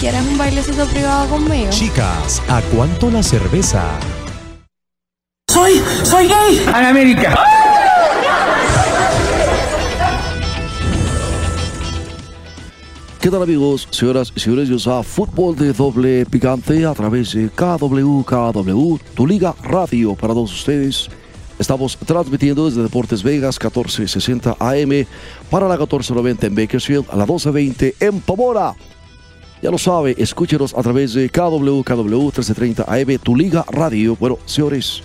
¿Quieres un bailecito privado conmigo? Chicas, ¿a cuánto la cerveza? Soy, soy gay. Ana América. ¿Qué tal amigos, señoras y señores? Yo soy Fútbol de Doble Picante a través de KW, KW, tu liga radio para todos ustedes. Estamos transmitiendo desde Deportes Vegas 1460 AM para la 1490 en Bakersfield, a la 1220 en Pomora. Ya lo sabe, escúchenos a través de KW, KW 1330 AM, tu liga radio. Bueno, señores,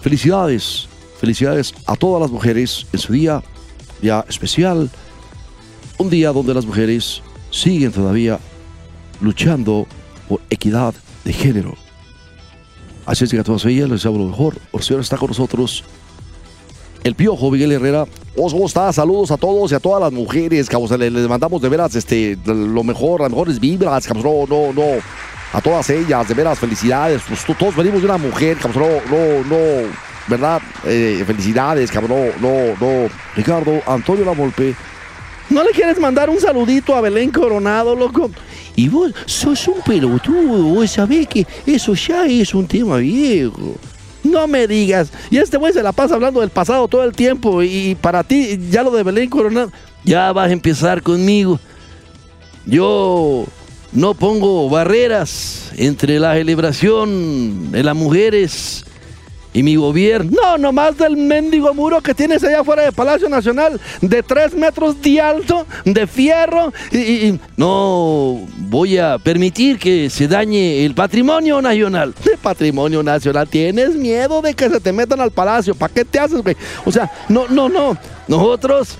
felicidades, felicidades a todas las mujeres en su día, ya especial. Un día donde las mujeres siguen todavía luchando por equidad de género. Así es que a todas ellas les hablo lo mejor. Por señor está con nosotros el Piojo Miguel Herrera. ¿Cómo está? Saludos a todos y a todas las mujeres. Cabos, les, les mandamos de veras este, lo mejor, las mejores vibras. Cabos, no, no, no. A todas ellas, de veras, felicidades. Pues, todos venimos de una mujer. Cabos, no, no, no. ¿Verdad? Eh, felicidades, cabrón. No, no. Ricardo Antonio Lamolpe. ¿No le quieres mandar un saludito a Belén Coronado, loco? Y vos sos un pelotudo, vos sabés que eso ya es un tema viejo. No me digas. Y este güey se la pasa hablando del pasado todo el tiempo. Y para ti, ya lo de Belén Coronado, ya vas a empezar conmigo. Yo no pongo barreras entre la celebración de las mujeres y mi gobierno. No, nomás del mendigo muro que tienes allá afuera del Palacio Nacional, de tres metros de alto, de fierro. Y, y- no voy a permitir que se dañe el patrimonio nacional. ¿De patrimonio nacional? ¿Tienes miedo de que se te metan al palacio? ¿Para qué te haces, güey? O sea, no, no, no. Nosotros,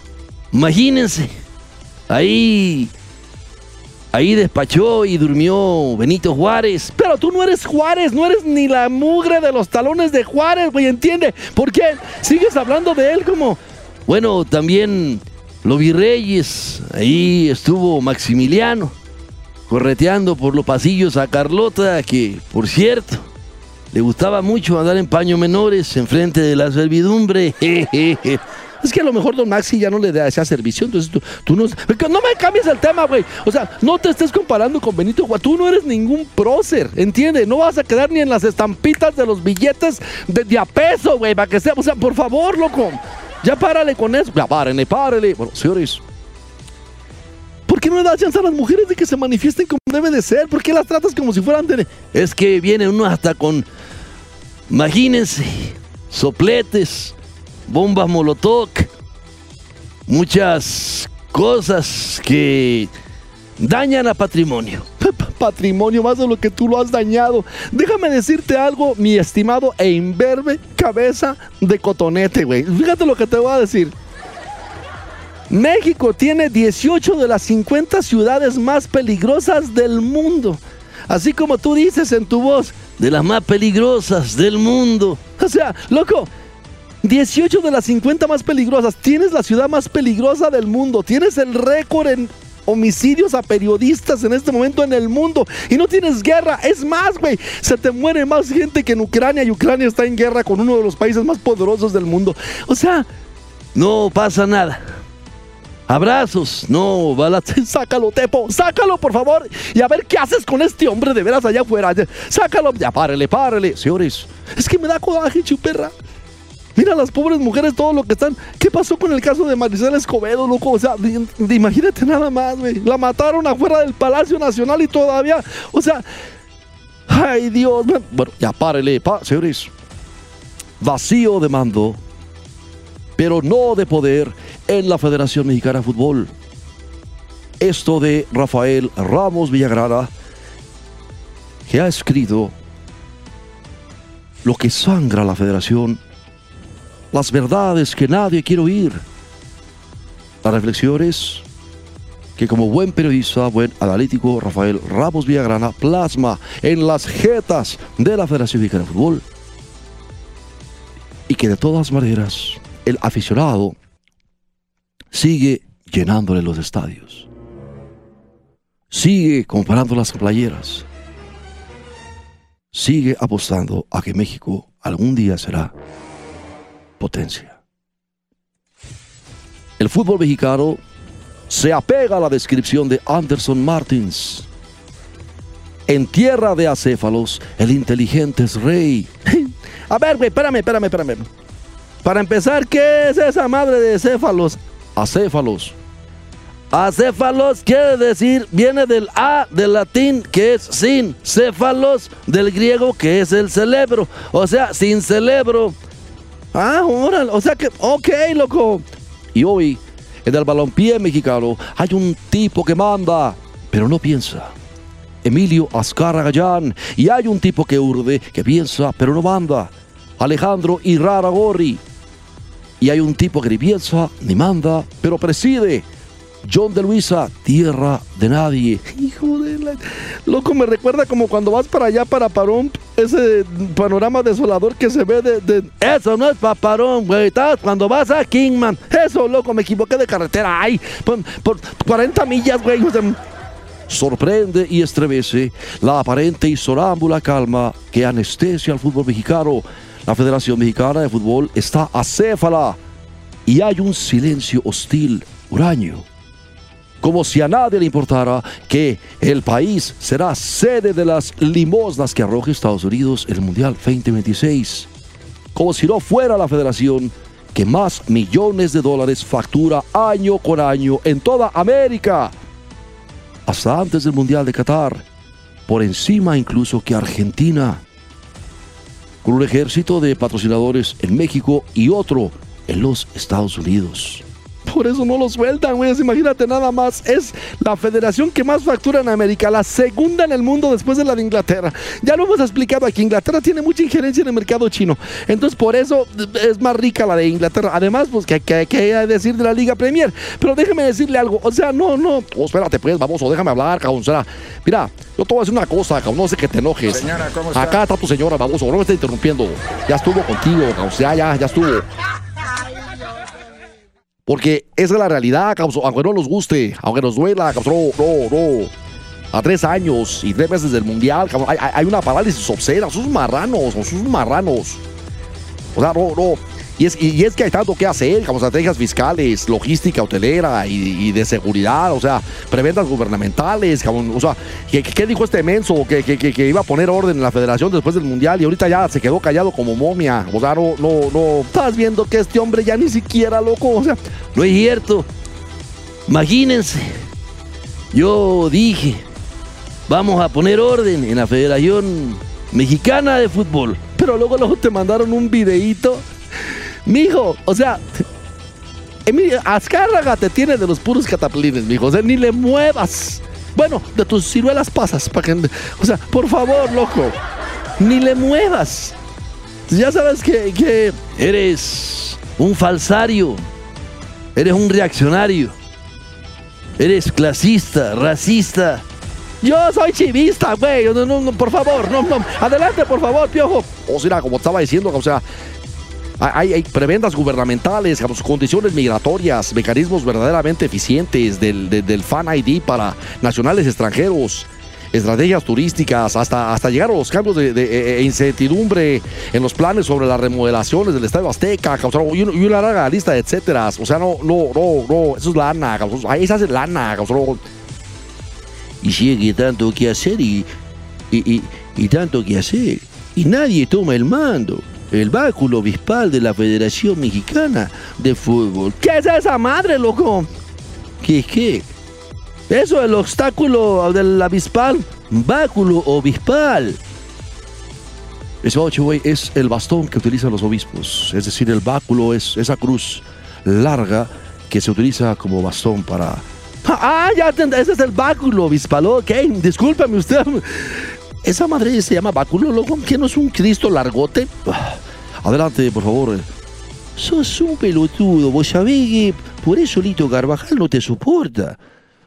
imagínense, ahí Ahí despachó y durmió Benito Juárez. Pero tú no eres Juárez, no eres ni la mugre de los talones de Juárez, güey, ¿entiende? ¿Por qué sigues hablando de él como... Bueno, también los virreyes, ahí estuvo Maximiliano, correteando por los pasillos a Carlota, que, por cierto, le gustaba mucho andar en paños menores enfrente de la servidumbre. Es que a lo mejor Don Maxi ya no le da esa servicio, entonces tú, tú no... No me cambies el tema, güey. O sea, no te estés comparando con Benito Juárez. Tú no eres ningún prócer, ¿entiendes? No vas a quedar ni en las estampitas de los billetes de, de a peso, güey, para que sea... O sea, por favor, loco. Ya párale con eso. Ya párenle, párale. Bueno, señores, ¿Por qué no le das chance a las mujeres de que se manifiesten como debe de ser? ¿Por qué las tratas como si fueran de... Es que viene uno hasta con... Imagínense, sopletes, bombas molotov, muchas cosas que dañan a patrimonio. Patrimonio más de lo que tú lo has dañado. Déjame decirte algo, mi estimado e imberbe cabeza de cotonete, güey. Fíjate lo que te voy a decir. México tiene 18 de las 50 ciudades más peligrosas del mundo. Así como tú dices en tu voz, de las más peligrosas del mundo. O sea, loco, 18 de las 50 más peligrosas. Tienes la ciudad más peligrosa del mundo. Tienes el récord en homicidios a periodistas en este momento en el mundo. Y no tienes guerra. Es más, güey, se te muere más gente que en Ucrania y Ucrania está en guerra con uno de los países más poderosos del mundo. O sea, no pasa nada. Abrazos, no, balas, sácalo, Tepo, sácalo, por favor, y a ver qué haces con este hombre de veras allá afuera. Sácalo, ya párele, párele. Señores, es que me da coraje, chuperra. Mira las pobres mujeres, todo lo que están. ¿Qué pasó con el caso de Marisela Escobedo, loco? O sea, imagínate nada más, güey. La mataron afuera del Palacio Nacional y todavía. O sea. Ay, Dios. Bueno, ya párele, pa- señores. Vacío de mando, pero no de poder en la Federación Mexicana de Fútbol. Esto de Rafael Ramos Villagrana, que ha escrito lo que sangra la federación, las verdades que nadie quiere oír, las reflexiones que como buen periodista, buen analítico, Rafael Ramos Villagrana plasma en las jetas de la Federación Mexicana de Fútbol y que de todas maneras el aficionado sigue llenándole los estadios. Sigue comprando las playeras. Sigue apostando a que México algún día será potencia. El fútbol mexicano se apega a la descripción de Anderson Martins. En tierra de acéfalos, el inteligente es rey. A ver, güey, espérame, espérame, espérame. Para empezar, ¿qué es esa madre de céfalos? Acéfalos. Acéfalos quiere decir, viene del A del latín que es sin, céfalos del griego que es el cerebro, o sea, sin cerebro. Ah, órale, o sea que, ok, loco. Y hoy, en el balompié mexicano, hay un tipo que manda, pero no piensa. Emilio Azcarra Gallán. Y hay un tipo que urde, que piensa, pero no manda. Alejandro Irraragorri. Y hay un tipo que ni piensa, ni manda, pero preside. John de Luisa, tierra de nadie. Hijo de la... Loco, me recuerda como cuando vas para allá, para Parón, ese panorama desolador que se ve de... Eso no es para Parón, güey. Cuando vas a Kingman. Eso, loco, me equivoqué de carretera. Ay, por, por 40 millas, güey. Sorprende y estremece la aparente y sonámbula calma que anestesia al fútbol mexicano. La Federación Mexicana de Fútbol está acéfala y hay un silencio hostil, huraño. Como si a nadie le importara que el país será sede de las limosnas que arroje Estados Unidos en el Mundial 2026. Como si no fuera la federación que más millones de dólares factura año con año en toda América hasta antes del Mundial de Qatar, por encima incluso que Argentina, con un ejército de patrocinadores en México y otro en los Estados Unidos. Por eso no lo sueltan, güey. Imagínate nada más. Es la federación que más factura en América, la segunda en el mundo después de la de Inglaterra. Ya lo hemos explicado aquí. Inglaterra tiene mucha injerencia en el mercado chino. Entonces, por eso es más rica la de Inglaterra. Además, pues, que hay que decir de la Liga Premier. Pero déjeme decirle algo. O sea, no, no. Oh, espérate, pues, vamos, déjame hablar, cabrón. O sea, mira, yo te voy a decir una cosa, cabrón. No sé que te enojes. Señora, ¿cómo está? Acá está tu señora, baboso. No me estés interrumpiendo. Ya estuvo contigo, cabrón. Ya, ya, ya estuvo. Porque esa es la realidad. Aunque no nos guste, aunque nos duela, cabrón. No, no. A tres años y tres meses del mundial, hay, una parálisis obscena. Sus marranos, sus marranos. O sea, no, no. Y es, y, es que hay tanto que hacer, como estrategias fiscales, logística hotelera y, de seguridad, o sea, preventas gubernamentales. O sea, ¿qué, dijo este menso? Que- que iba a poner orden en la federación después del mundial y ahorita ya se quedó callado como momia. O sea, no, no, no. Estás viendo que este hombre ya ni siquiera, loco, o sea, no es cierto. Imagínense, yo dije, vamos a poner orden en la Federación Mexicana de Fútbol. Pero luego, luego te mandaron un videíto. Mijo, o sea, Emilio, Azcárraga te tiene de los puros cataplines, mijo. O sea, ni le muevas. Bueno, de tus ciruelas pasas. O sea, por favor, loco. Ni le muevas. Ya sabes que, que eres un falsario. Eres un reaccionario. Eres clasista, racista. Yo soy chivista, güey. No, no, no, por favor, no, no. Adelante, por favor, piojo. O sea, como estaba diciendo, o sea, hay, prebendas gubernamentales, condiciones migratorias, mecanismos verdaderamente eficientes del, de- del Fan ID para nacionales extranjeros, estrategias turísticas, hasta, hasta llegar a los cambios de, de, eh, incertidumbre en los planes sobre las remodelaciones del Estadio Azteca, cabrón, y, un- y una larga lista de etcétera. O sea, no, no, no, no, eso es lana, cabrón, ahí se lana. Y sigue tanto que hacer y, y, y, y tanto que hacer. Y nadie toma el mando. El báculo obispal de la Federación Mexicana de Fútbol. ¿Qué es esa madre, loco? ¿Qué es qué? Eso es el obstáculo del abispal. Báculo obispal. Ocho, güey, es el bastón que utilizan los obispos. Es decir, el báculo es esa cruz larga que se utiliza como bastón para. Ah, ya, ese es el báculo obispal. Ok, discúlpame usted. Esa madre se llama báculo, loco. ¿Que no es un Cristo largote? Adelante, por favor. Sos un pelotudo. Vos sabés que por eso Lito Carvajal no te soporta.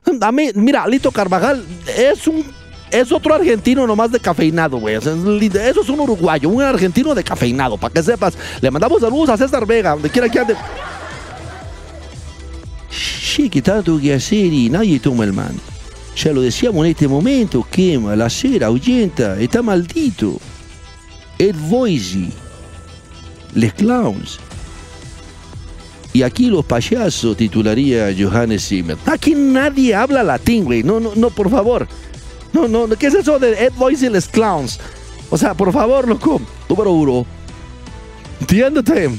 A mí, mira, Lito Carvajal es un es otro argentino nomás de cafeinado, güey. Eso es un uruguayo, un argentino de cafeinado, para que sepas. Le mandamos saludos a César Vega, donde quiera que ande. Sí, que tanto que hacer y nadie toma el mando. Ya lo decíamos en este momento, quema, la cera, ahuyenta, está maldito. Ed Boise, Les Clowns. Y aquí los payasos, titularía Johannes Zimmer. Aquí nadie habla latín, güey. No, no, no, por favor. No, no, ¿qué es eso de Ed Boise y Les Clowns? O sea, por favor, loco. Número uno. Entiéndete.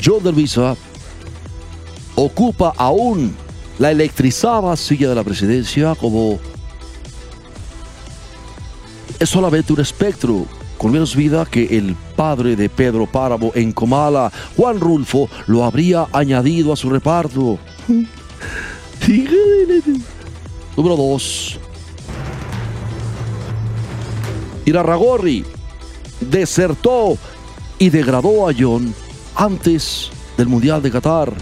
John de Luisa ocupa aún la electrizada silla de la presidencia como es solamente un espectro con menos vida que el padre de Pedro Páramo en Comala, Juan Rulfo, lo habría añadido a su reparto. Número 2. Irarragorri desertó y degradó a John antes del Mundial de Qatar.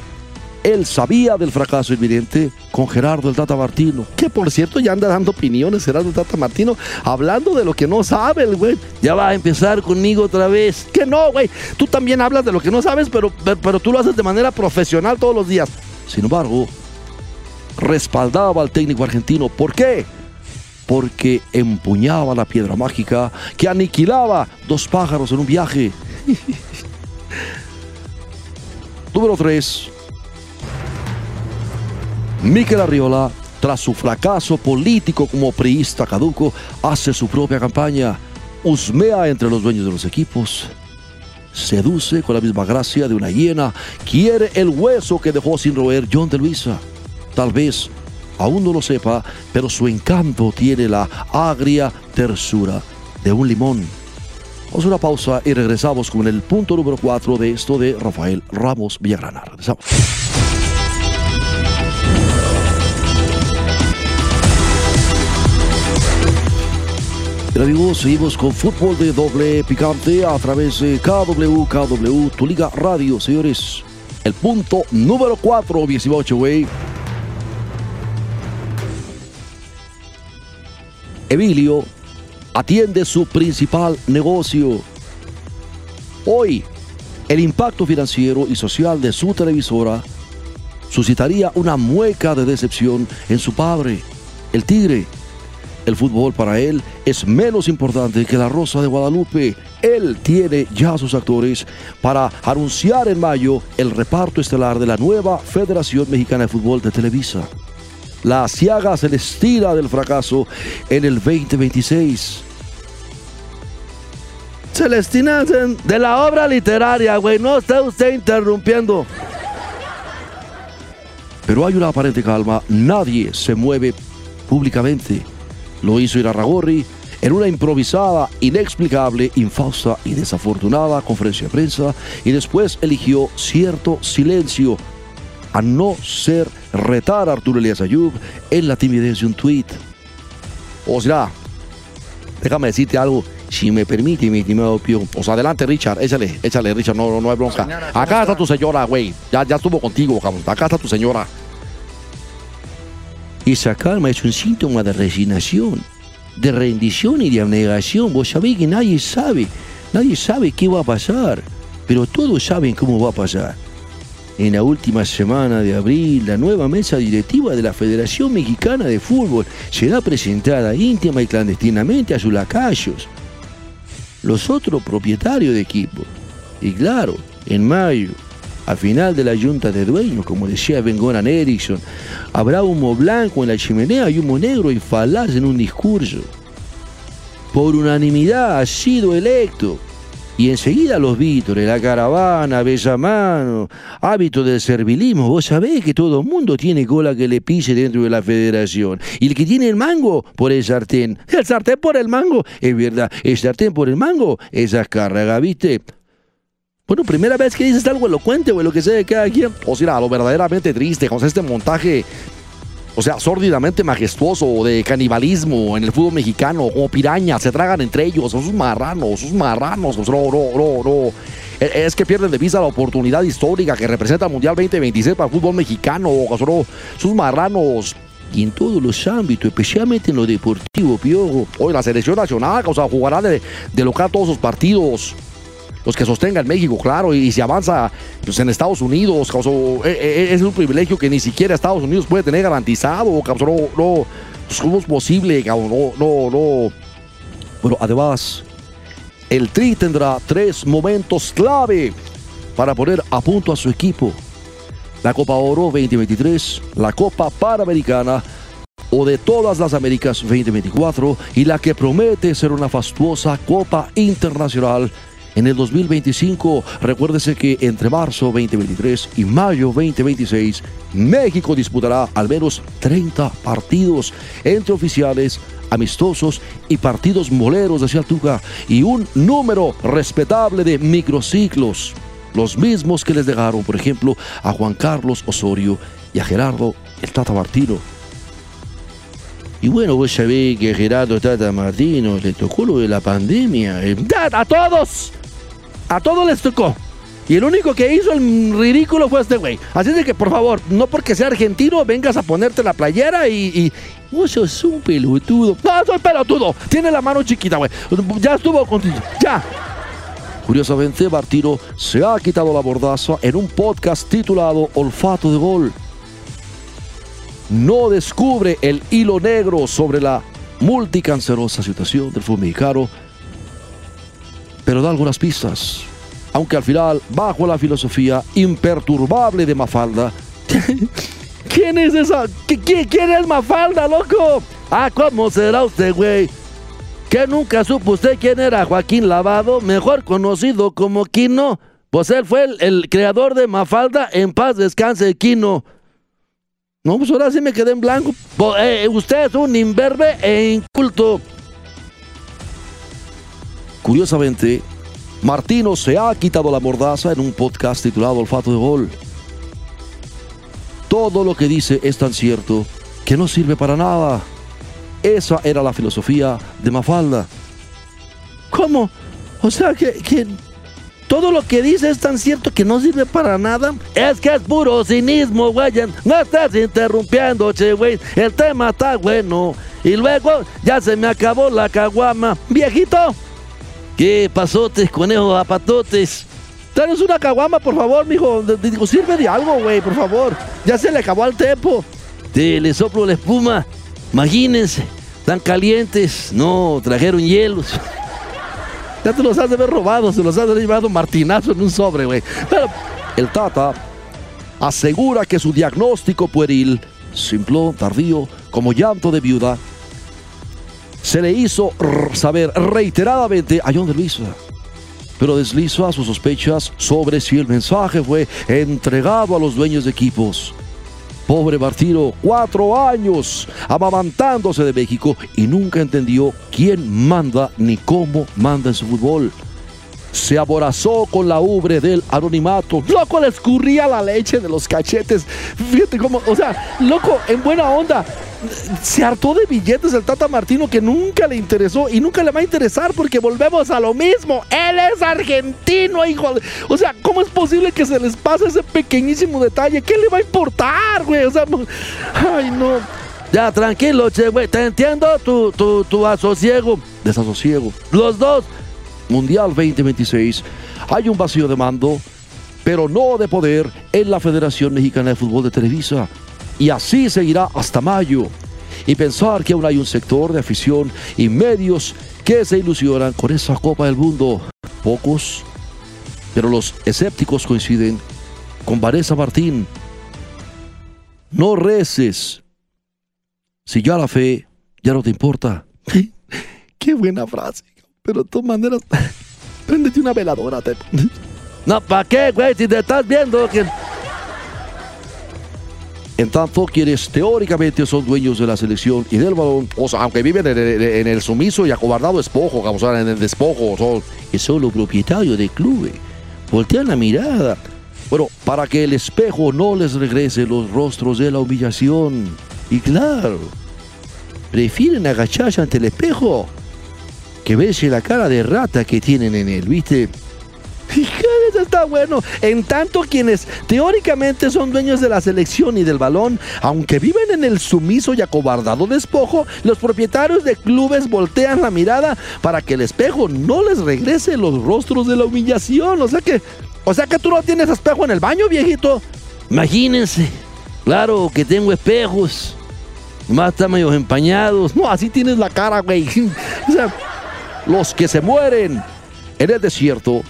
Él sabía del fracaso inminente con Gerardo el Tata Martino, que por cierto ya anda dando opiniones Gerardo el Tata Martino, hablando de lo que no sabe el güey. Ya va a empezar conmigo otra vez. Que no, güey. Tú también hablas de lo que no sabes, pero, pero tú lo haces de manera profesional todos los días. Sin embargo, respaldaba al técnico argentino. ¿Por qué? Porque empuñaba la piedra mágica que aniquilaba dos pájaros en un viaje. Número 3. Miquel Arriola, tras su fracaso político como priista caduco, hace su propia campaña, husmea entre los dueños de los equipos, seduce con la misma gracia de una hiena, quiere el hueso que dejó sin roer John de Luisa. Tal vez aún no lo sepa, pero su encanto tiene la agria tersura de un limón. Vamos a una pausa y regresamos con el punto número 4 de esto de Rafael Ramos Villagrana. Regresamos. Amigos, seguimos con fútbol de doble picante a través de KW, KW, tu liga radio, señores. El punto número 4, 18, güey. Emilio atiende su principal negocio. Hoy, el impacto financiero y social de su televisora suscitaría una mueca de decepción en su padre, el tigre. El fútbol para él es menos importante que la Rosa de Guadalupe. Él tiene ya sus actores para anunciar en mayo el reparto estelar de la nueva Federación Mexicana de Fútbol de Televisa. La asiaga se del fracaso en el 2026. Celestina, de la obra literaria, güey, no está usted interrumpiendo. Pero hay una aparente calma, nadie se mueve públicamente. Lo hizo Irarragorri en una improvisada, inexplicable, infausta y desafortunada conferencia de prensa y después eligió cierto silencio a no ser retar a Arturo Elías Ayub en la timidez de un tuit. O sea, déjame decirte algo, si me permite, mi estimado Pío. O sea, adelante, Richard, échale, échale, Richard, no, no, hay bronca. Acá está tu señora, güey. Ya, ya estuvo contigo, cabrón. Acá está tu señora. Esa calma es un síntoma de resignación, de rendición y de abnegación. Vos sabés que nadie sabe, nadie sabe qué va a pasar, pero todos saben cómo va a pasar. En la última semana de abril, la nueva mesa directiva de la Federación Mexicana de Fútbol será presentada íntima y clandestinamente a sus lacayos, los otros propietarios de equipo. Y claro, en mayo, al final de la junta de dueños, como decía Ben Goran Eriksson, habrá humo blanco en la chimenea y humo negro y falaz en un discurso. Por unanimidad ha sido electo. Y enseguida los vítores, la caravana, besamano, hábito del servilismo. Vos sabés que todo el mundo tiene cola que le pise dentro de la federación. Y el que tiene el mango por el sartén. El sartén por el mango, es verdad. El sartén por el mango, esa carga, ¿viste? Bueno, primera vez que dices algo elocuente, güey, lo que sea de cada quien. O sea, lo verdaderamente triste, con este montaje, o sea, sórdidamente majestuoso de canibalismo en el fútbol mexicano, como pirañas, se tragan entre ellos, son sus marranos, sus marranos, no, no, no, no. Es que pierden de vista la oportunidad histórica que representa el Mundial 2026 para el fútbol mexicano. Cabrón. Sus marranos. Y en todos los ámbitos, especialmente en lo deportivo, Piojo. Hoy la selección nacional, o sea, jugará de, de local todos sus partidos los que sostengan México, claro, y si avanza pues, en Estados Unidos, causó, eh, eh, es un privilegio que ni siquiera Estados Unidos puede tener garantizado, causó, no, no, pues, ¿cómo es posible? No, no, no. Bueno, además, el Tri tendrá tres momentos clave para poner a punto a su equipo. La Copa Oro 2023, la Copa Panamericana o de todas las Américas 2024 y la que promete ser una fastuosa Copa Internacional en el 2025. Recuérdese que entre marzo 2023 y mayo 2026, México disputará al menos 30 partidos entre oficiales, amistosos y partidos moleros, decía Tuca, y un número respetable de microciclos, los mismos que les dejaron, por ejemplo, a Juan Carlos Osorio y a Gerardo el Tata Martino. Y bueno, vos sabés que Gerardo Tata Martino le tocó lo de la pandemia. eh, ¡A todos! A todos les tocó. Y el único que hizo el ridículo fue este güey. Así de que, por favor, no porque sea argentino, vengas a ponerte la playera y. y vos sos un pelotudo. No, soy pelotudo. Tiene la mano chiquita, güey. Ya estuvo contigo. Ya. Curiosamente, Martino se ha quitado la mordaza en un podcast titulado Olfato de Gol. No descubre el hilo negro sobre la multicancerosa situación del fútbol mexicano, pero da algunas pistas. Aunque al final, bajo la filosofía imperturbable de Mafalda, ¿quién es esa? ¿Qui- qui- ¿Quién es Mafalda, loco? Ah, ¿cómo será usted, güey? ¿Que nunca supo usted quién era Joaquín Lavado, mejor conocido como Quino? Pues él fue el, creador de Mafalda, en paz descanse Quino. No, pues ahora sí me quedé en blanco. Po- eh, usted es un imberbe e inculto. Curiosamente, Martino se ha quitado la mordaza en un podcast titulado Olfato de Gol. Todo lo que dice es tan cierto que no sirve para nada. Esa era la filosofía de Mafalda. ¿Cómo? O sea, que, todo lo que dice es tan cierto que no sirve para nada. Es que es puro cinismo, güey. No estás interrumpiendo, che, güey. El tema está bueno. Y luego ya se me acabó la caguama. Viejito, ¿qué pasotes, conejos zapatotes? Danos una caguama, por favor, mijo. Digo, sirve de algo, güey, por favor. Ya se le acabó el tempo. Te le soplo la espuma. Imagínense, tan calientes. No, trajeron hielos. Ya te los has de haber robado, se los has de haber llevado martinazo en un sobre, güey. Pero el Tata asegura que su diagnóstico pueril, simplón, tardío, como llanto de viuda, se le hizo saber reiteradamente a John de Luisa. Pero desliza sus sospechas sobre si el mensaje fue entregado a los dueños de equipos. Pobre Martino, cuatro años amamantándose de México y nunca entendió quién manda ni cómo manda en su fútbol. Se aborazó con la ubre del anonimato. Loco, le escurría la leche de los cachetes. Fíjate cómo, o sea, loco, en buena onda. Se hartó de billetes el Tata Martino que nunca le interesó y nunca le va a interesar porque volvemos a lo mismo. Él es argentino, hijo. de- O sea, ¿cómo es posible que se les pase ese pequeñísimo detalle? ¿Qué le va a importar, güey? O sea, ay, no. Ya, tranquilo, che, güey. Te entiendo tu, tu, tu asosiego. Desasosiego. Los dos. Mundial 2026. Hay un vacío de mando, pero no de poder en la Federación Mexicana de Fútbol de Televisa. Y así seguirá hasta mayo. Y pensar que aún hay un sector de afición y medios que se ilusionan con esa Copa del Mundo. Pocos, pero los escépticos coinciden con Vanessa Martín. No reces. Si ya la fe ya no te importa. Qué buena frase. Pero de todas maneras, préndete una veladora. Te... No, ¿para qué, güey? Si te estás viendo que... En tanto, quienes teóricamente son dueños de la selección y del balón, o sea, aunque viven en el, sumiso y acobardado despojo, o sea, en el despojo, son, y son los propietarios del club, voltean la mirada. Bueno, para que el espejo no les regrese los rostros de la humillación. Y claro, prefieren agacharse ante el espejo que verse la cara de rata que tienen en él, ¿viste? Eso está bueno. En tanto, quienes teóricamente son dueños de la selección y del balón, aunque viven en el sumiso y acobardado despojo, los propietarios de clubes voltean la mirada para que el espejo no les regrese los rostros de la humillación. O sea que, o sea que tú no tienes espejo en el baño, viejito. Imagínense. Claro que tengo espejos. Más están medio empañados. No, así tienes la cara, güey. O sea, los que se mueren en el desierto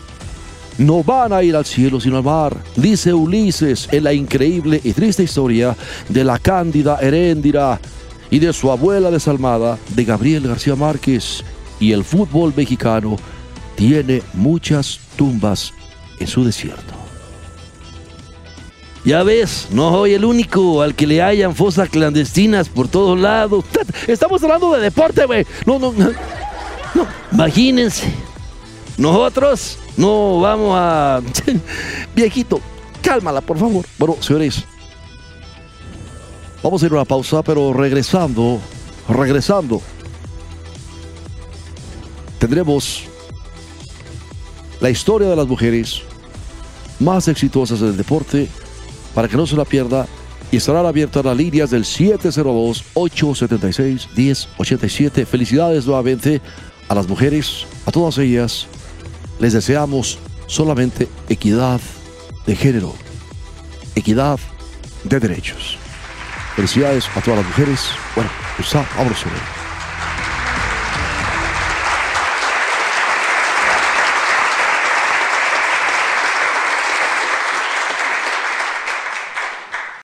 no van a ir al cielo sino al mar, dice Ulises en la increíble y triste historia de la cándida Heréndira y de su abuela desalmada, de Gabriel García Márquez. Y el fútbol mexicano tiene muchas tumbas en su desierto. Ya ves, no soy el único al que le hayan fosas clandestinas por todos lados. Estamos hablando de deporte, güey. No, no, no. No, imagínense. Nosotros no vamos a... Viejito, cálmala, por favor. Bueno, señores, vamos a ir a una pausa, pero regresando, regresando, tendremos la historia de las mujeres más exitosas del deporte para que no se la pierda y estarán abiertas las líneas del 702-876-1087. Felicidades nuevamente a las mujeres, a todas ellas. Les deseamos solamente equidad de género, equidad de derechos. Felicidades a todas las mujeres. Bueno, pues vámonos sobre